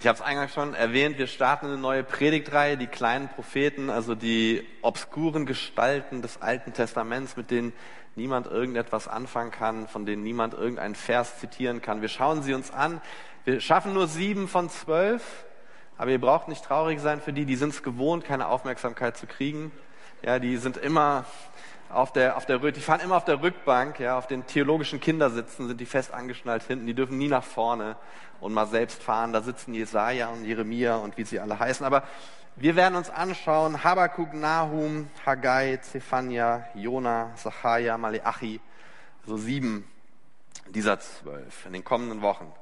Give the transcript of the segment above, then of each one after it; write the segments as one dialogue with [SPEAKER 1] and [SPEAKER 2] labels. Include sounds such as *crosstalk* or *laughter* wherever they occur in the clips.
[SPEAKER 1] Ich habe es eingangs schon erwähnt, wir starten eine neue Predigtreihe, die kleinen Propheten, also die obskuren Gestalten des Alten Testaments, mit denen niemand irgendetwas anfangen kann, von denen niemand irgendeinen Vers zitieren kann. Wir schauen sie uns an. Wir schaffen nur sieben von zwölf, aber ihr braucht nicht traurig sein für die, die sind es gewohnt, keine Aufmerksamkeit zu kriegen. Ja, die sind immer auf der, auf der, die fahren immer auf der Rückbank, ja, auf den theologischen Kindersitzen sind die fest angeschnallt hinten, die dürfen nie nach vorne und mal selbst fahren. Da sitzen Jesaja und Jeremia und wie sie alle heißen. Aber wir werden uns anschauen, Habakkuk, Nahum, Haggai, Zephania, Jona, Zachariah, Maleachi, so sieben dieser zwölf in den kommenden Wochen.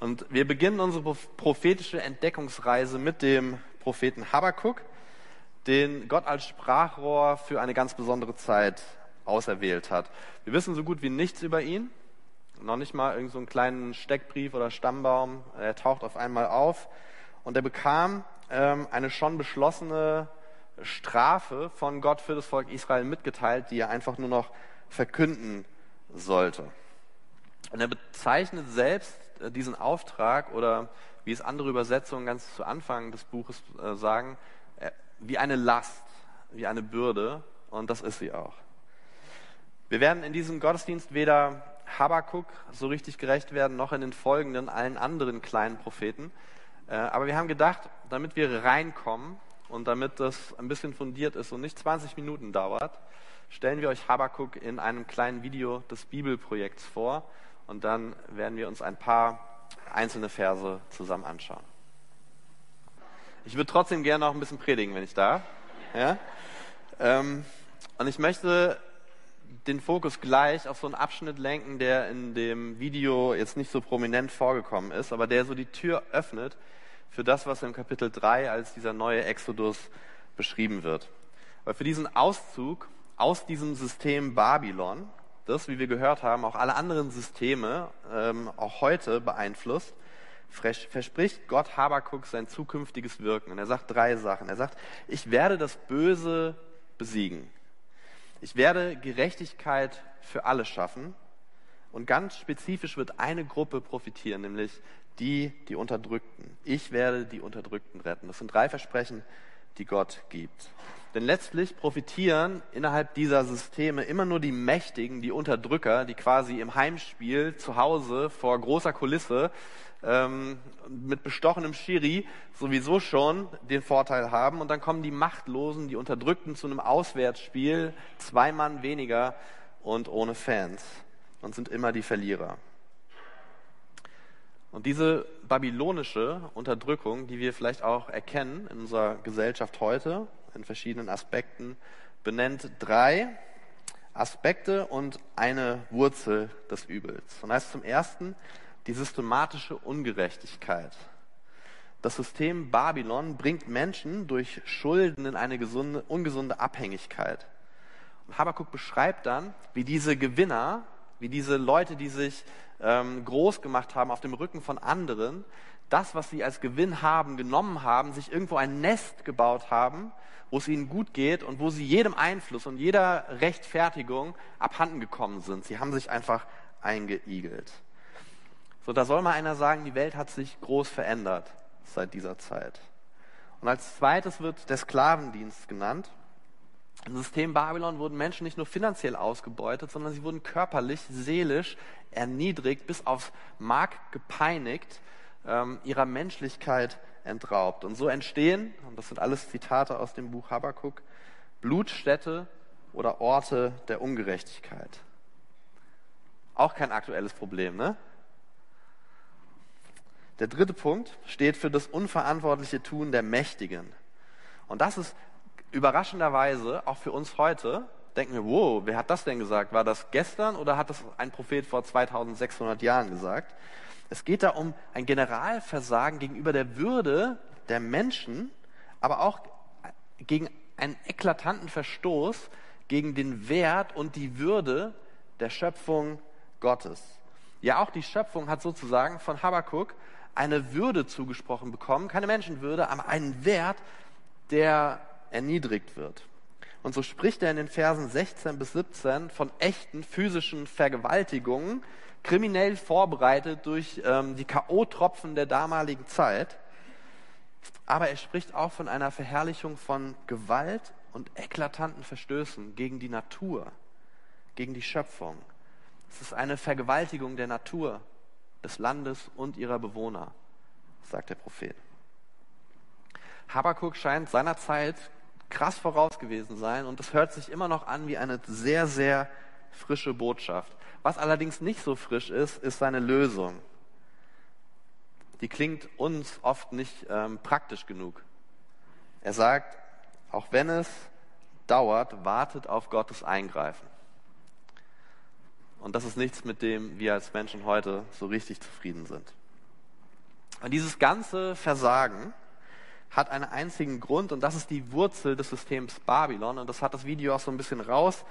[SPEAKER 1] Und wir beginnen unsere prophetische Entdeckungsreise mit dem Propheten Habakkuk den Gott als Sprachrohr für eine ganz besondere Zeit auserwählt hat. Wir wissen so gut wie nichts über ihn, noch nicht mal irgendeinen so kleinen Steckbrief oder Stammbaum. Er taucht auf einmal auf und er bekam ähm, eine schon beschlossene Strafe von Gott für das Volk Israel mitgeteilt, die er einfach nur noch verkünden sollte. Und er bezeichnet selbst äh, diesen Auftrag oder wie es andere Übersetzungen ganz zu Anfang des Buches äh, sagen, wie eine Last, wie eine Bürde und das ist sie auch. Wir werden in diesem Gottesdienst weder Habakuk so richtig gerecht werden, noch in den folgenden allen anderen kleinen Propheten. Äh, aber wir haben gedacht, damit wir reinkommen und damit das ein bisschen fundiert ist und nicht 20 Minuten dauert, stellen wir euch Habakuk in einem kleinen Video des Bibelprojekts vor und dann werden wir uns ein paar einzelne Verse zusammen anschauen. Ich würde trotzdem gerne noch ein bisschen predigen, wenn ich darf. Ja? Ähm, und ich möchte den Fokus gleich auf so einen Abschnitt lenken, der in dem Video jetzt nicht so prominent vorgekommen ist, aber der so die Tür öffnet für das, was im Kapitel 3 als dieser neue Exodus beschrieben wird. Weil für diesen Auszug aus diesem System Babylon, das, wie wir gehört haben, auch alle anderen Systeme ähm, auch heute beeinflusst, verspricht Gott Habakuk sein zukünftiges Wirken. Und er sagt drei Sachen. Er sagt, ich werde das Böse besiegen. Ich werde Gerechtigkeit für alle schaffen. Und ganz spezifisch wird eine Gruppe profitieren, nämlich die, die Unterdrückten. Ich werde die Unterdrückten retten. Das sind drei Versprechen, die Gott gibt. Denn letztlich profitieren innerhalb dieser Systeme immer nur die Mächtigen, die Unterdrücker, die quasi im Heimspiel zu Hause vor großer Kulisse ähm, mit bestochenem Schiri sowieso schon den Vorteil haben. Und dann kommen die Machtlosen, die Unterdrückten zu einem Auswärtsspiel, zwei Mann weniger und ohne Fans und sind immer die Verlierer. Und diese babylonische Unterdrückung, die wir vielleicht auch erkennen in unserer Gesellschaft heute, in verschiedenen Aspekten, benennt drei Aspekte und eine Wurzel des Übels. Und heißt zum ersten, die systematische Ungerechtigkeit. Das System Babylon bringt Menschen durch Schulden in eine gesunde, ungesunde Abhängigkeit. Und Habakkuk beschreibt dann, wie diese Gewinner, wie diese Leute, die sich ähm, groß gemacht haben auf dem Rücken von anderen, das, was sie als Gewinn haben, genommen haben, sich irgendwo ein Nest gebaut haben, wo es ihnen gut geht und wo sie jedem Einfluss und jeder Rechtfertigung abhanden gekommen sind. Sie haben sich einfach eingeigelt. So, da soll mal einer sagen, die Welt hat sich groß verändert seit dieser Zeit. Und als zweites wird der Sklavendienst genannt. Im System Babylon wurden Menschen nicht nur finanziell ausgebeutet, sondern sie wurden körperlich, seelisch erniedrigt, bis aufs Mark gepeinigt, ähm, ihrer Menschlichkeit entraubt. Und so entstehen, und das sind alles Zitate aus dem Buch Habakkuk, Blutstädte oder Orte der Ungerechtigkeit. Auch kein aktuelles Problem, ne? Der dritte Punkt steht für das unverantwortliche Tun der Mächtigen. Und das ist überraschenderweise auch für uns heute, denken wir, wow, wer hat das denn gesagt? War das gestern oder hat das ein Prophet vor 2600 Jahren gesagt? Es geht da um ein Generalversagen gegenüber der Würde der Menschen, aber auch gegen einen eklatanten Verstoß gegen den Wert und die Würde der Schöpfung Gottes. Ja, auch die Schöpfung hat sozusagen von Habakkuk eine Würde zugesprochen bekommen, keine Menschenwürde, aber einen Wert, der erniedrigt wird. Und so spricht er in den Versen 16 bis 17 von echten physischen Vergewaltigungen, kriminell vorbereitet durch ähm, die K.O.-Tropfen der damaligen Zeit. Aber er spricht auch von einer Verherrlichung von Gewalt und eklatanten Verstößen gegen die Natur, gegen die Schöpfung. Es ist eine Vergewaltigung der Natur, des Landes und ihrer Bewohner, sagt der Prophet. Habakuk scheint seiner Zeit krass voraus gewesen sein und es hört sich immer noch an wie eine sehr, sehr frische Botschaft. Was allerdings nicht so frisch ist, ist seine Lösung. Die klingt uns oft nicht ähm, praktisch genug. Er sagt, auch wenn es dauert, wartet auf Gottes Eingreifen. Und das ist nichts, mit dem wir als Menschen heute so richtig zufrieden sind. Und dieses ganze Versagen hat einen einzigen Grund und das ist die Wurzel des Systems Babylon. Und das hat das Video auch so ein bisschen raus,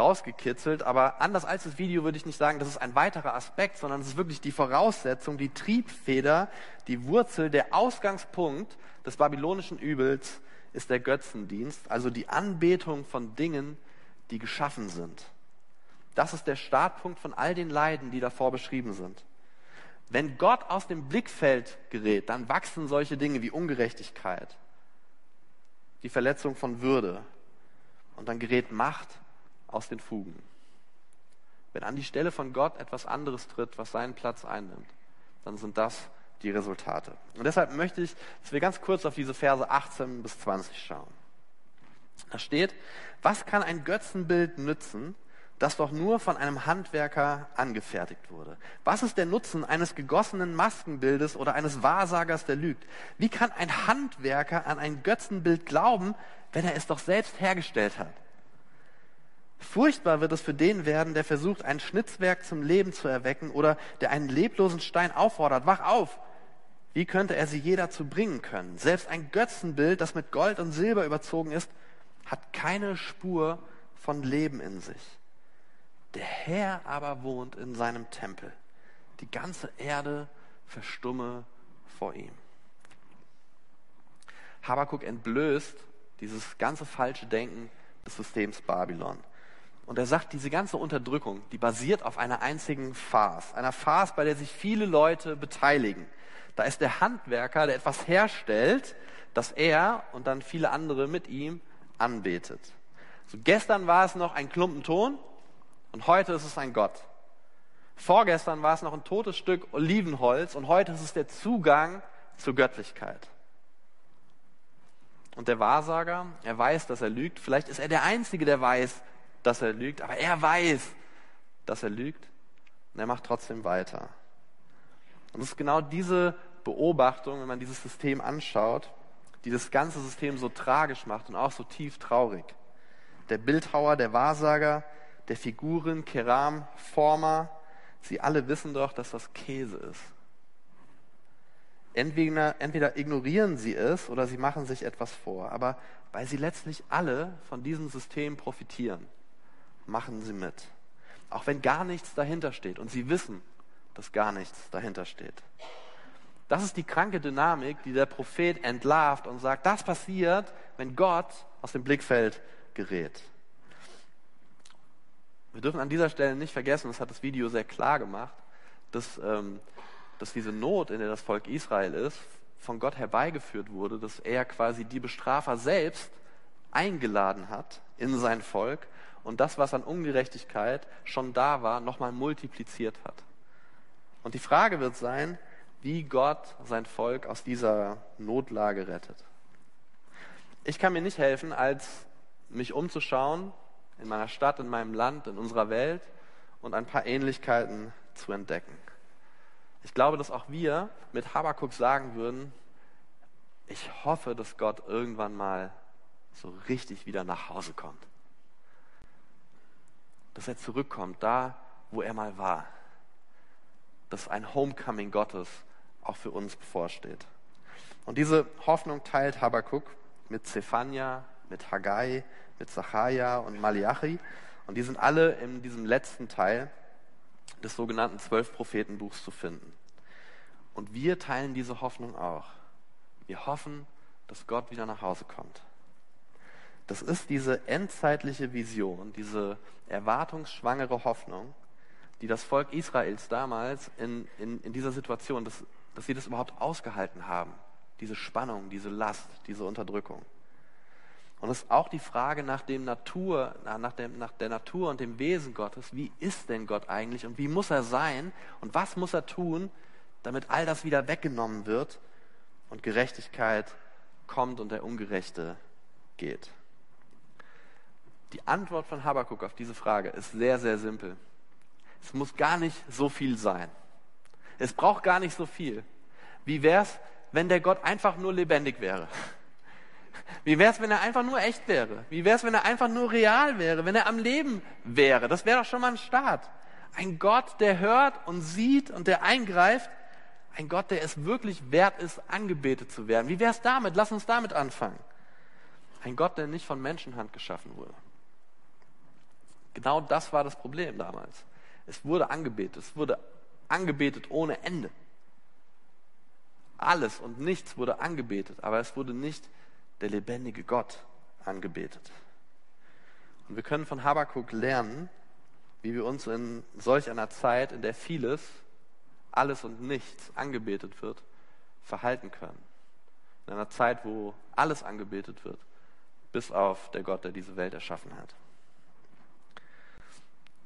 [SPEAKER 1] rausgekitzelt. Aber anders als das Video würde ich nicht sagen, das ist ein weiterer Aspekt, sondern es ist wirklich die Voraussetzung, die Triebfeder, die Wurzel, der Ausgangspunkt des babylonischen Übels ist der Götzendienst, also die Anbetung von Dingen, die geschaffen sind. Das ist der Startpunkt von all den Leiden, die davor beschrieben sind. Wenn Gott aus dem Blickfeld gerät, dann wachsen solche Dinge wie Ungerechtigkeit, die Verletzung von Würde und dann gerät Macht aus den Fugen. Wenn an die Stelle von Gott etwas anderes tritt, was seinen Platz einnimmt, dann sind das die Resultate. Und deshalb möchte ich, dass wir ganz kurz auf diese Verse 18 bis 20 schauen. Da steht, was kann ein Götzenbild nützen, das doch nur von einem Handwerker angefertigt wurde. Was ist der Nutzen eines gegossenen Maskenbildes oder eines Wahrsagers, der lügt? Wie kann ein Handwerker an ein Götzenbild glauben, wenn er es doch selbst hergestellt hat? Furchtbar wird es für den werden, der versucht, ein Schnitzwerk zum Leben zu erwecken oder der einen leblosen Stein auffordert. Wach auf! Wie könnte er sie je dazu bringen können? Selbst ein Götzenbild, das mit Gold und Silber überzogen ist, hat keine Spur von Leben in sich. Der Herr aber wohnt in seinem Tempel. Die ganze Erde verstumme vor ihm. Habakuk entblößt dieses ganze falsche Denken des Systems Babylon. Und er sagt, diese ganze Unterdrückung, die basiert auf einer einzigen Farce. Einer Farce, bei der sich viele Leute beteiligen. Da ist der Handwerker, der etwas herstellt, das er und dann viele andere mit ihm anbetet. So gestern war es noch ein Klumpen Ton, und heute ist es ein Gott. Vorgestern war es noch ein totes Stück Olivenholz und heute ist es der Zugang zur Göttlichkeit. Und der Wahrsager, er weiß, dass er lügt. Vielleicht ist er der Einzige, der weiß, dass er lügt, aber er weiß, dass er lügt und er macht trotzdem weiter. Und es ist genau diese Beobachtung, wenn man dieses System anschaut, die das ganze System so tragisch macht und auch so tief traurig. Der Bildhauer, der Wahrsager, der Figuren, Keram, Former, sie alle wissen doch, dass das Käse ist. Entweder, entweder ignorieren sie es oder sie machen sich etwas vor. Aber weil sie letztlich alle von diesem System profitieren, machen sie mit. Auch wenn gar nichts dahinter steht und sie wissen, dass gar nichts dahinter steht. Das ist die kranke Dynamik, die der Prophet entlarvt und sagt, das passiert, wenn Gott aus dem Blickfeld gerät. Wir dürfen an dieser Stelle nicht vergessen, das hat das Video sehr klar gemacht, dass, ähm, dass diese Not, in der das Volk Israel ist, von Gott herbeigeführt wurde, dass er quasi die Bestrafer selbst eingeladen hat in sein Volk und das, was an Ungerechtigkeit schon da war, nochmal multipliziert hat. Und die Frage wird sein, wie Gott sein Volk aus dieser Notlage rettet. Ich kann mir nicht helfen, als mich umzuschauen in meiner Stadt, in meinem Land, in unserer Welt und ein paar Ähnlichkeiten zu entdecken. Ich glaube, dass auch wir mit Habakuk sagen würden, ich hoffe, dass Gott irgendwann mal so richtig wieder nach Hause kommt. Dass er zurückkommt, da, wo er mal war. Dass ein Homecoming Gottes auch für uns bevorsteht. Und diese Hoffnung teilt Habakuk mit Zephania, mit Haggai, mit Zacharia und Malachi. Und die sind alle in diesem letzten Teil des sogenannten Zwölf-Propheten-Buchs zu finden. Und wir teilen diese Hoffnung auch. Wir hoffen, dass Gott wieder nach Hause kommt. Das ist diese endzeitliche Vision, diese erwartungsschwangere Hoffnung, die das Volk Israels damals in, in, in dieser Situation, dass, dass sie das überhaupt ausgehalten haben, diese Spannung, diese Last, diese Unterdrückung. Und es ist auch die Frage nach, dem Natur, nach, dem, nach der Natur und dem Wesen Gottes. Wie ist denn Gott eigentlich und wie muss er sein und was muss er tun, damit all das wieder weggenommen wird und Gerechtigkeit kommt und der Ungerechte geht? Die Antwort von Habakkuk auf diese Frage ist sehr, sehr simpel. Es muss gar nicht so viel sein. Es braucht gar nicht so viel. Wie wäre es, wenn der Gott einfach nur lebendig wäre? Wie wäre es, wenn er einfach nur echt wäre? Wie wäre es, wenn er einfach nur real wäre, wenn er am Leben wäre? Das wäre doch schon mal ein Start. Ein Gott, der hört und sieht und der eingreift. Ein Gott, der es wirklich wert ist, angebetet zu werden. Wie wäre es damit? Lass uns damit anfangen. Ein Gott, der nicht von Menschenhand geschaffen wurde. Genau das war das Problem damals. Es wurde angebetet. Es wurde angebetet ohne Ende. Alles und nichts wurde angebetet, aber es wurde nicht der lebendige Gott angebetet. Und wir können von Habakkuk lernen, wie wir uns in solch einer Zeit, in der vieles, alles und nichts angebetet wird, verhalten können. In einer Zeit, wo alles angebetet wird, bis auf der Gott, der diese Welt erschaffen hat.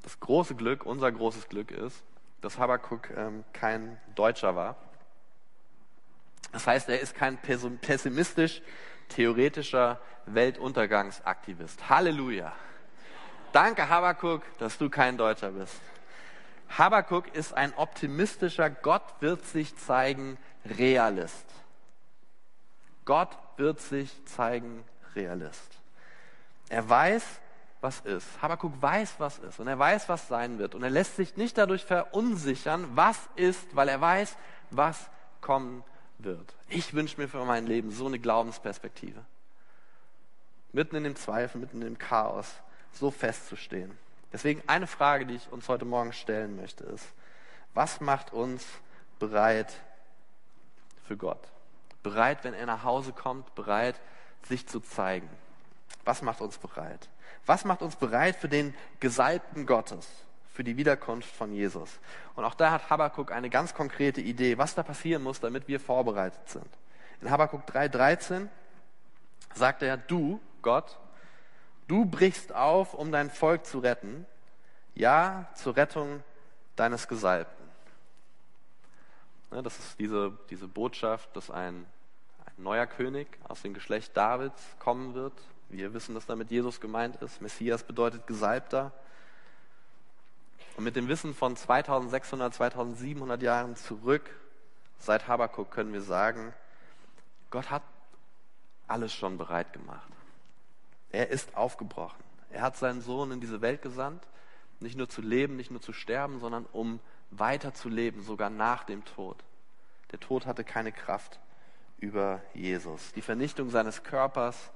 [SPEAKER 1] Das große Glück, unser großes Glück ist, dass Habakkuk ähm, kein Deutscher war. Das heißt, er ist kein pessimistisch theoretischer Weltuntergangsaktivist. Halleluja. Danke, Habakuk, dass du kein Deutscher bist. Habakuk ist ein optimistischer, Gott wird sich zeigen, Realist. Gott wird sich zeigen, Realist. Er weiß, was ist. Habakuk weiß, was ist. Und er weiß, was sein wird. Und er lässt sich nicht dadurch verunsichern, was ist, weil er weiß, was kommen wird. Ich wünsche mir für mein Leben so eine Glaubensperspektive. Mitten in dem Zweifel, mitten in dem Chaos, so festzustehen. Deswegen eine Frage, die ich uns heute Morgen stellen möchte, ist, was macht uns bereit für Gott? Bereit, wenn er nach Hause kommt, bereit, sich zu zeigen. Was macht uns bereit? Was macht uns bereit für den Gesalbten Gottes? für die Wiederkunft von Jesus. Und auch da hat Habakkuk eine ganz konkrete Idee, was da passieren muss, damit wir vorbereitet sind. In Habakkuk 3,13 sagt er, du, Gott, du brichst auf, um dein Volk zu retten, ja, zur Rettung deines Gesalbten. Das ist diese, diese Botschaft, dass ein, ein neuer König aus dem Geschlecht Davids kommen wird. Wir wissen, dass damit Jesus gemeint ist. Messias bedeutet Gesalbter. Und mit dem Wissen von 2600, 2700 Jahren zurück, seit Habakkuk, können wir sagen, Gott hat alles schon bereit gemacht. Er ist aufgebrochen. Er hat seinen Sohn in diese Welt gesandt, nicht nur zu leben, nicht nur zu sterben, sondern um weiter zu leben, sogar nach dem Tod. Der Tod hatte keine Kraft über Jesus. Die Vernichtung seines Körpers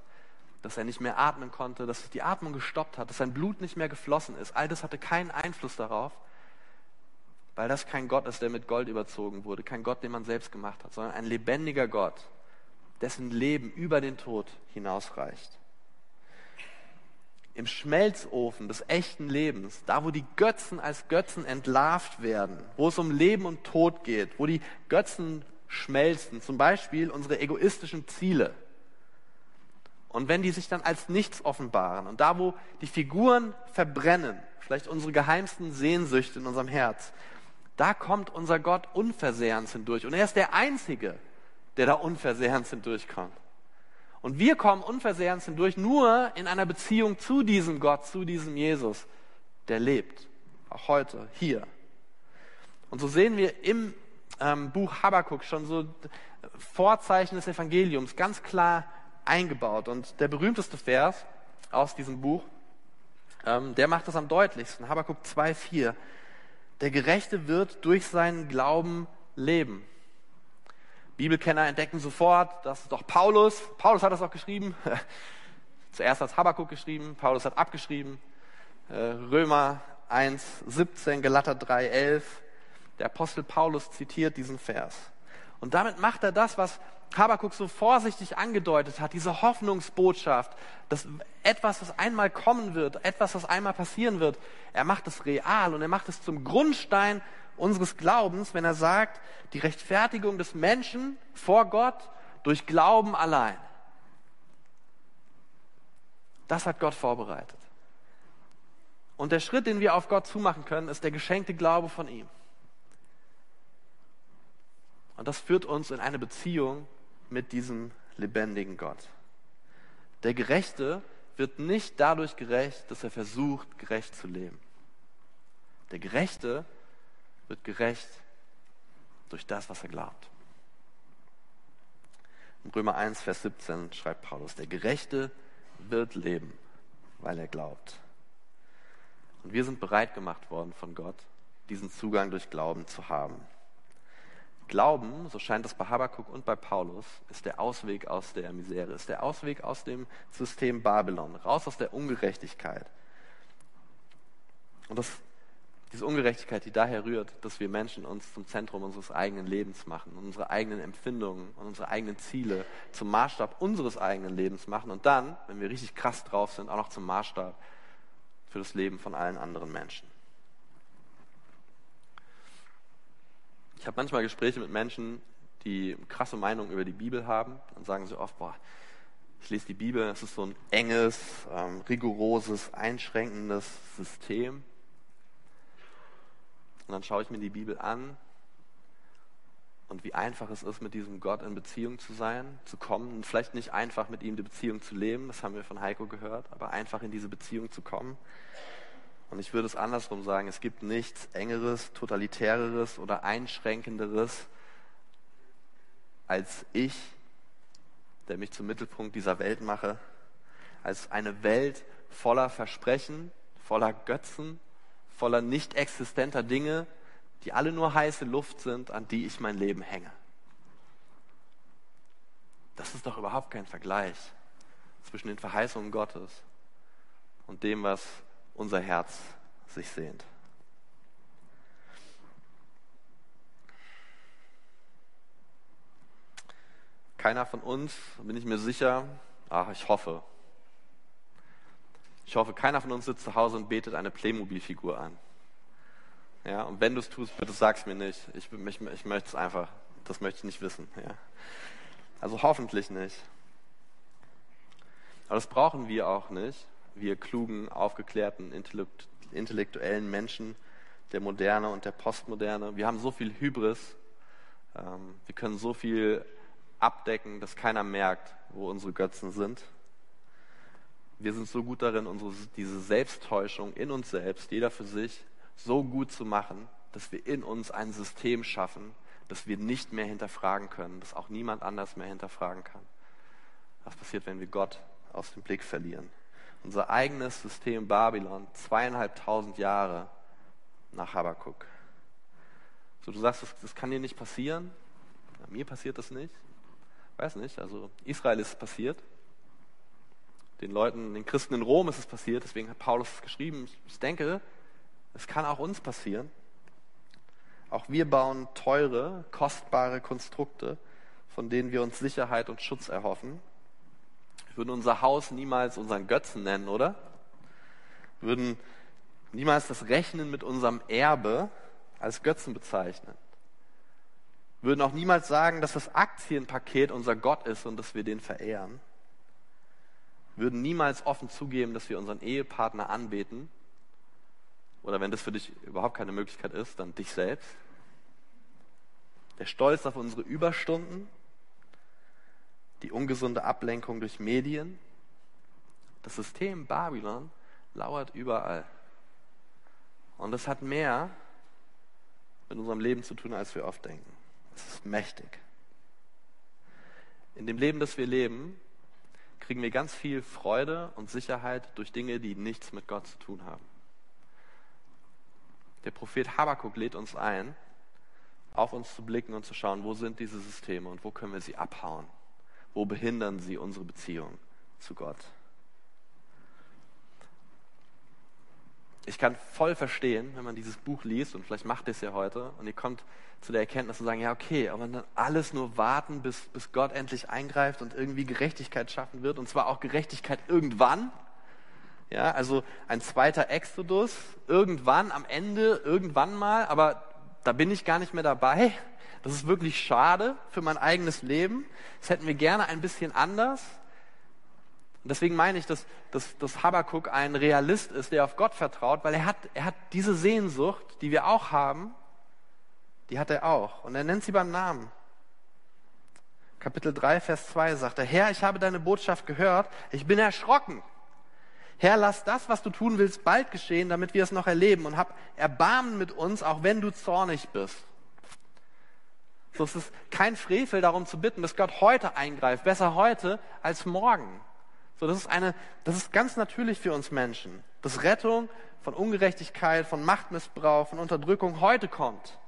[SPEAKER 1] dass er nicht mehr atmen konnte, dass die Atmung gestoppt hat, dass sein Blut nicht mehr geflossen ist. All das hatte keinen Einfluss darauf, weil das kein Gott ist, der mit Gold überzogen wurde, kein Gott, den man selbst gemacht hat, sondern ein lebendiger Gott, dessen Leben über den Tod hinausreicht. Im Schmelzofen des echten Lebens, da wo die Götzen als Götzen entlarvt werden, wo es um Leben und Tod geht, wo die Götzen schmelzen, zum Beispiel unsere egoistischen Ziele, und wenn die sich dann als nichts offenbaren und da, wo die Figuren verbrennen, vielleicht unsere geheimsten Sehnsüchte in unserem Herz, da kommt unser Gott unversehrens hindurch. Und er ist der Einzige, der da unversehrens hindurchkommt. Und wir kommen unversehrens hindurch nur in einer Beziehung zu diesem Gott, zu diesem Jesus, der lebt. Auch heute, hier. Und so sehen wir im ähm, Buch Habakkuk schon so Vorzeichen des Evangeliums ganz klar eingebaut. Und der berühmteste Vers aus diesem Buch, ähm, der macht das am deutlichsten. Habakkuk 2,4. Der Gerechte wird durch seinen Glauben leben. Bibelkenner entdecken sofort, das ist doch Paulus. Paulus hat das auch geschrieben. *laughs* Zuerst hat Habakkuk geschrieben, Paulus hat abgeschrieben. Äh, Römer 1, 17, Galater 3, 11. Der Apostel Paulus zitiert diesen Vers. Und damit macht er das, was Habakuk so vorsichtig angedeutet hat, diese Hoffnungsbotschaft, dass etwas, was einmal kommen wird, etwas, was einmal passieren wird, er macht es real und er macht es zum Grundstein unseres Glaubens, wenn er sagt, die Rechtfertigung des Menschen vor Gott Durch Glauben allein. Das hat Gott vorbereitet. Und der Schritt, den wir auf Gott zumachen können, ist der geschenkte Glaube von ihm. Und das führt uns in eine Beziehung mit diesem lebendigen Gott. Der Gerechte wird nicht dadurch gerecht, dass er versucht, gerecht zu leben. Der Gerechte wird gerecht durch das, was er glaubt. In Römer 1, Vers 17 schreibt Paulus, der Gerechte wird leben, weil er glaubt. Und wir sind bereit gemacht worden von Gott, diesen Zugang durch Glauben zu haben. Glauben, so scheint es bei Habakkuk und bei Paulus, ist der Ausweg aus der Misere, ist der Ausweg aus dem System Babylon, raus aus der Ungerechtigkeit. Und das, diese Ungerechtigkeit, die daher rührt, dass wir Menschen uns zum Zentrum unseres eigenen Lebens machen und unsere eigenen Empfindungen und unsere eigenen Ziele zum Maßstab unseres eigenen Lebens machen und dann, wenn wir richtig krass drauf sind, auch noch zum Maßstab für das Leben von allen anderen Menschen. Ich habe manchmal Gespräche mit Menschen, die krasse Meinungen über die Bibel haben und sagen so oft, boah, ich lese die Bibel, es ist so ein enges, ähm, rigoroses, einschränkendes System. Und dann schaue ich mir die Bibel an und wie einfach es ist, mit diesem Gott in Beziehung zu sein, zu kommen und vielleicht nicht einfach mit ihm die Beziehung zu leben, das haben wir von Heiko gehört, aber einfach in diese Beziehung zu kommen. Und ich würde es andersrum sagen, es gibt nichts engeres, totalitäreres oder einschränkenderes als ich, der mich zum Mittelpunkt dieser Welt mache, als eine Welt voller Versprechen, voller Götzen, voller nicht existenter Dinge, die alle nur heiße Luft sind, an die ich mein Leben hänge. Das ist doch überhaupt kein Vergleich zwischen den Verheißungen Gottes und dem, was unser Herz sich sehnt. Keiner von uns, bin ich mir sicher, ach, ich hoffe, ich hoffe, keiner von uns sitzt zu Hause und betet eine Playmobil-Figur an. Ja, und wenn du es tust, bitte sag's mir nicht. Ich, ich, ich möchte es einfach, das möchte ich nicht wissen. Ja. Also hoffentlich nicht. Aber das brauchen wir auch nicht, wir klugen, aufgeklärten, intellektuellen Menschen der Moderne und der Postmoderne. Wir haben so viel Hybris, ähm, wir können so viel abdecken, dass keiner merkt, wo unsere Götzen sind. Wir sind so gut darin, unsere, diese Selbsttäuschung in uns selbst, jeder für sich, so gut zu machen, dass wir in uns ein System schaffen, das wir nicht mehr hinterfragen können, das auch niemand anders mehr hinterfragen kann. Was passiert, wenn wir Gott aus dem Blick verlieren? Unser eigenes System Babylon, zweieinhalbtausend Jahre nach Habakkuk. So, du sagst, das, das kann dir nicht passieren. Ja, mir passiert das nicht. Weiß nicht, also Israel ist es passiert. Den Leuten, den Christen in Rom ist es passiert, deswegen hat Paulus es geschrieben. Ich denke, es kann auch uns passieren. Auch wir bauen teure, kostbare Konstrukte, von denen wir uns Sicherheit und Schutz erhoffen. Würden unser Haus niemals unseren Götzen nennen, oder? Würden niemals das Rechnen mit unserem Erbe als Götzen bezeichnen. Würden auch niemals sagen, dass das Aktienpaket unser Gott ist und dass wir den verehren. Würden niemals offen zugeben, dass wir unseren Ehepartner anbeten oder wenn das für dich überhaupt keine Möglichkeit ist, dann dich selbst. Der Stolz auf unsere Überstunden, die ungesunde Ablenkung durch Medien. Das System Babylon lauert überall. Und es hat mehr mit unserem Leben zu tun, als wir oft denken. Es ist mächtig. In dem Leben, das wir leben, kriegen wir ganz viel Freude und Sicherheit durch Dinge, die nichts mit Gott zu tun haben. Der Prophet Habakkuk lädt uns ein, auf uns zu blicken und zu schauen, wo sind diese Systeme und wo können wir sie abhauen? Wo behindern sie unsere Beziehung zu Gott? Ich kann voll verstehen, wenn man dieses Buch liest, und vielleicht macht ihr es ja heute, und ihr kommt zu der Erkenntnis zu sagen, ja, okay, aber dann alles nur warten, bis, bis Gott endlich eingreift und irgendwie Gerechtigkeit schaffen wird, und zwar auch Gerechtigkeit irgendwann, ja, also ein zweiter Exodus, irgendwann am Ende, irgendwann mal, aber da bin ich gar nicht mehr dabei. Das ist wirklich schade für mein eigenes Leben. Das hätten wir gerne ein bisschen anders. Und deswegen meine ich, dass, dass, dass Habakkuk ein Realist ist, der auf Gott vertraut, weil er hat, er hat diese Sehnsucht, die wir auch haben, die hat er auch. Und er nennt sie beim Namen. Kapitel 3, Vers 2 sagt er, Herr, ich habe deine Botschaft gehört, ich bin erschrocken. Herr, lass das, was du tun willst, bald geschehen, damit wir es noch erleben und hab Erbarmen mit uns, auch wenn du zornig bist. So es ist kein Frevel darum zu bitten, dass Gott heute eingreift, besser heute als morgen. So, das ist eine, das ist ganz natürlich für uns Menschen, dass Rettung von Ungerechtigkeit, von Machtmissbrauch, von Unterdrückung heute kommt.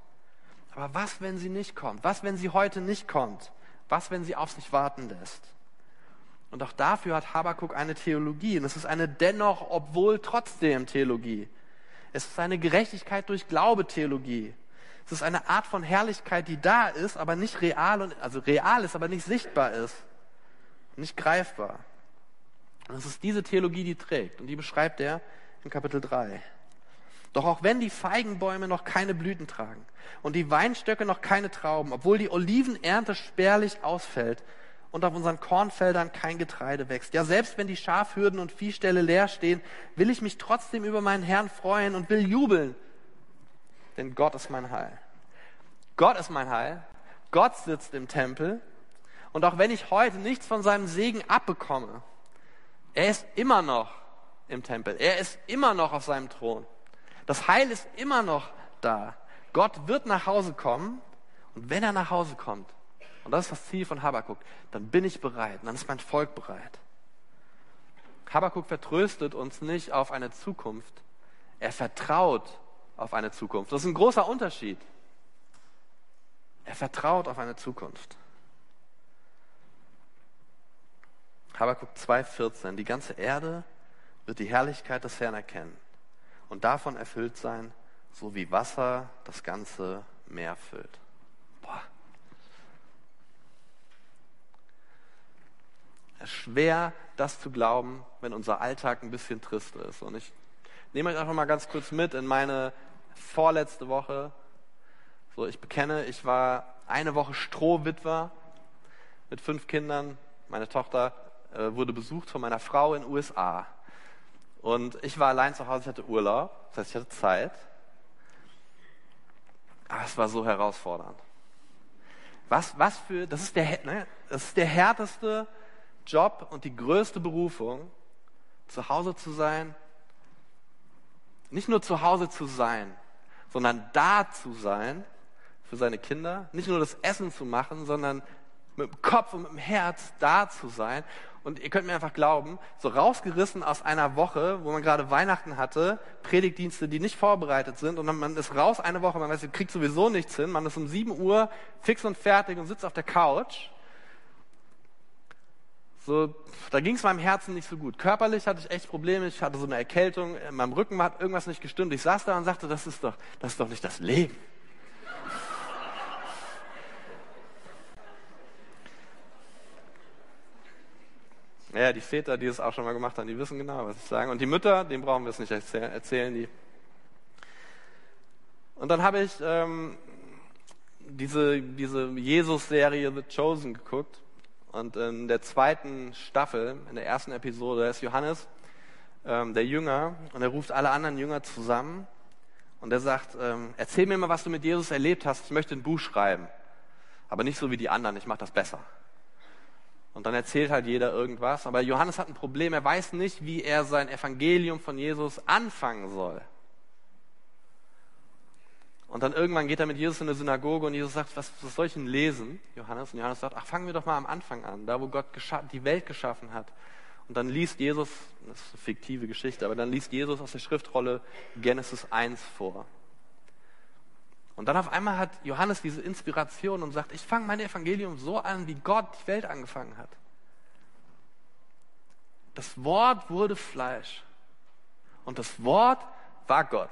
[SPEAKER 1] Aber was, wenn sie nicht kommt? Was, wenn sie heute nicht kommt? Was, wenn sie auf sich warten lässt? Und auch dafür hat Habakuk eine Theologie. Und es ist eine dennoch, obwohl trotzdem Theologie. Es ist eine Gerechtigkeit durch Glaube Theologie. Es ist eine Art von Herrlichkeit, die da ist, aber nicht real und, also real ist, aber nicht sichtbar ist. Nicht greifbar. Und es ist diese Theologie, die trägt. Und die beschreibt er in Kapitel 3. Doch auch wenn die Feigenbäume noch keine Blüten tragen und die Weinstöcke noch keine Trauben, obwohl die Olivenernte spärlich ausfällt und auf unseren Kornfeldern kein Getreide wächst, ja selbst wenn die Schafhürden und Viehställe leer stehen, will ich mich trotzdem über meinen Herrn freuen und will jubeln, denn Gott ist mein Heil. Gott ist mein Heil. Gott sitzt im Tempel. Und auch wenn ich heute nichts von seinem Segen abbekomme, er ist immer noch im Tempel. Er ist immer noch auf seinem Thron. Das Heil ist immer noch da. Gott wird nach Hause kommen und wenn er nach Hause kommt, und das ist das Ziel von Habakkuk, dann bin ich bereit, dann ist mein Volk bereit. Habakkuk vertröstet uns nicht auf eine Zukunft, er vertraut auf eine Zukunft. Das ist ein großer Unterschied. Er vertraut auf eine Zukunft. Habakkuk 2,14. Die ganze Erde wird die Herrlichkeit des Herrn erkennen und davon erfüllt sein, so wie Wasser das ganze Meer füllt. Boah. Es ist schwer, das zu glauben, wenn unser Alltag ein bisschen trist ist. Und ich nehme euch einfach mal ganz kurz mit in meine vorletzte Woche. So, ich bekenne, ich war eine Woche Strohwitwer mit fünf Kindern. Meine Tochter äh, wurde besucht von meiner Frau in den USA. Und ich war allein zu Hause, ich hatte Urlaub, das heißt, ich hatte Zeit. Aber es war so herausfordernd. Was, was für, das ist, der, ne, das ist der härteste Job und die größte Berufung, zu Hause zu sein. Nicht nur zu Hause zu sein, sondern da zu sein für seine Kinder. Nicht nur das Essen zu machen, sondern mit dem Kopf und mit dem Herz da zu sein und ihr könnt mir einfach glauben, so rausgerissen aus einer Woche, wo man gerade Weihnachten hatte, Predigtdienste, die nicht vorbereitet sind, und man ist raus eine Woche, man weiß, man kriegt sowieso nichts hin, man ist um 7 Uhr fix und fertig und sitzt auf der Couch. So, da ging es meinem Herzen nicht so gut. Körperlich hatte ich echt Probleme, ich hatte so eine Erkältung, in meinem Rücken hat irgendwas nicht gestimmt. Ich saß da und sagte, das ist doch, das ist doch nicht das Leben. Ja, die Väter, die es auch schon mal gemacht haben, die wissen genau, was ich sage. Und die Mütter, denen brauchen wir es nicht erzählen. Die. Und dann habe ich ähm, diese, diese Jesus-Serie The Chosen geguckt. Und in der zweiten Staffel, in der ersten Episode, ist Johannes, ähm, der Jünger, und er ruft alle anderen Jünger zusammen. Und er sagt, ähm, erzähl mir mal, was du mit Jesus erlebt hast. Ich möchte ein Buch schreiben. Aber nicht so wie die anderen, ich mache das besser. Und dann erzählt halt jeder irgendwas. Aber Johannes hat ein Problem. Er weiß nicht, wie er sein Evangelium von Jesus anfangen soll. Und dann irgendwann geht er mit Jesus in eine Synagoge und Jesus sagt, was, was soll ich denn lesen? Johannes. Und Johannes sagt, ach, fangen wir doch mal am Anfang an, da wo Gott die Welt geschaffen hat. Und dann liest Jesus, das ist eine fiktive Geschichte, aber dann liest Jesus aus der Schriftrolle Genesis 1 vor. Und dann auf einmal hat Johannes diese Inspiration und sagt, ich fange mein Evangelium so an, wie Gott die Welt angefangen hat. Das Wort wurde Fleisch. Und das Wort war Gott.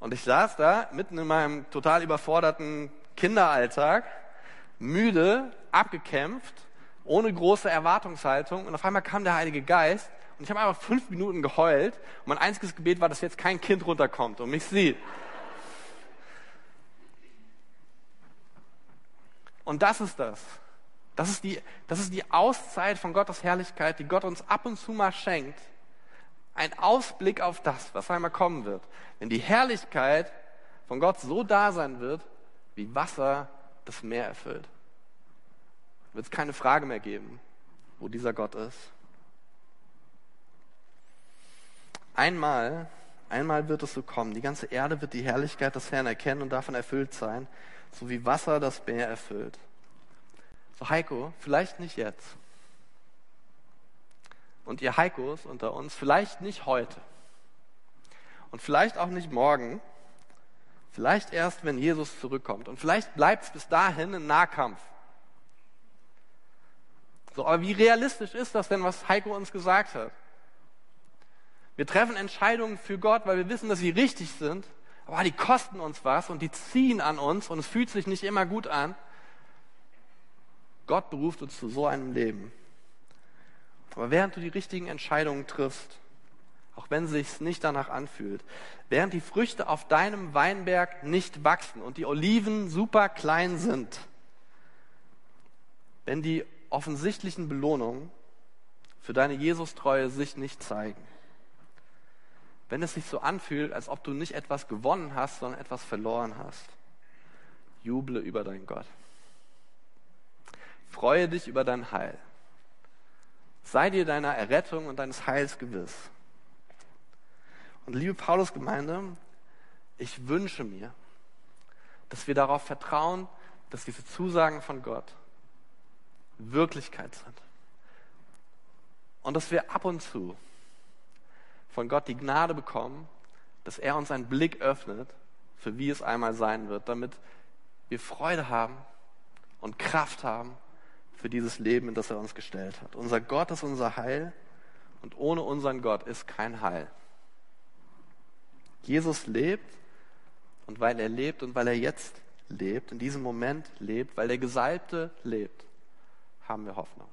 [SPEAKER 1] Und ich saß da mitten in meinem total überforderten Kinderalltag, müde, abgekämpft, ohne große Erwartungshaltung. Und auf einmal kam der Heilige Geist und ich habe einfach fünf Minuten geheult. Und mein einziges Gebet war, dass jetzt kein Kind runterkommt und mich sieht. Und das ist das. Das ist, die, das ist die Auszeit von Gottes Herrlichkeit, die Gott uns ab und zu mal schenkt. Ein Ausblick auf das, was einmal kommen wird. Wenn die Herrlichkeit von Gott so da sein wird, wie Wasser das Meer erfüllt. Wird es keine Frage mehr geben, wo dieser Gott ist. Einmal, einmal wird es so kommen. Die ganze Erde wird die Herrlichkeit des Herrn erkennen und davon erfüllt sein, so wie Wasser das Meer erfüllt. So Heiko, vielleicht nicht jetzt. Und ihr Heikos unter uns, vielleicht nicht heute. Und vielleicht auch nicht morgen. Vielleicht erst, wenn Jesus zurückkommt. Und vielleicht bleibt es bis dahin ein Nahkampf. So, aber wie realistisch ist das denn, was Heiko uns gesagt hat? Wir treffen Entscheidungen für Gott, weil wir wissen, dass sie richtig sind, aber die kosten uns was und die ziehen an uns und es fühlt sich nicht immer gut an. Gott beruft uns zu so einem Leben. Aber während du die richtigen Entscheidungen triffst, auch wenn es sich nicht danach anfühlt, während die Früchte auf deinem Weinberg nicht wachsen und die Oliven super klein sind, wenn die offensichtlichen Belohnungen für deine Jesus-Treue sich nicht zeigen, wenn es sich so anfühlt, als ob du nicht etwas gewonnen hast, sondern etwas verloren hast, juble über deinen Gott. Freue dich über dein Heil. Sei dir deiner Errettung und deines Heils gewiss. Und liebe Paulus-Gemeinde, ich wünsche mir, dass wir darauf vertrauen, dass diese Zusagen von Gott Wirklichkeit sind. Und dass wir ab und zu von Gott die Gnade bekommen, dass er uns einen Blick öffnet, für wie es einmal sein wird, damit wir Freude haben und Kraft haben für dieses Leben, in das er uns gestellt hat. Unser Gott ist unser Heil und ohne unseren Gott ist kein Heil. Jesus lebt und weil er lebt und weil er jetzt lebt, in diesem Moment lebt, weil der Gesalbte lebt, haben wir Hoffnung.